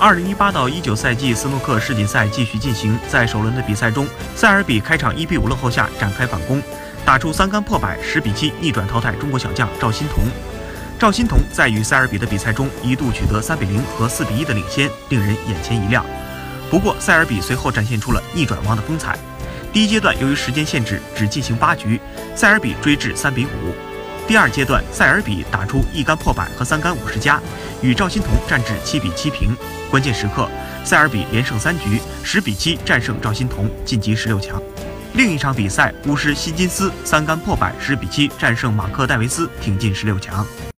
二零一八到一九赛季斯诺克世锦赛继续进行，在首轮的比赛中，塞尔比开场一比五落后下展开反攻，打出三杆破百，十比七逆转淘汰中国小将赵心童。赵心童在与塞尔比的比赛中一度取得三比零和四比一的领先，令人眼前一亮。不过塞尔比随后展现出了逆转王的风采。第一阶段由于时间限制只进行八局，塞尔比追至三比五。第二阶段，塞尔比打出一杆破百和三杆五十加，与赵心童战至七比七平。关键时刻，塞尔比连胜三局，十比七战胜赵心童，晋级十六强。另一场比赛，巫师希金斯三杆破百，十比七战胜马克戴维斯，挺进十六强。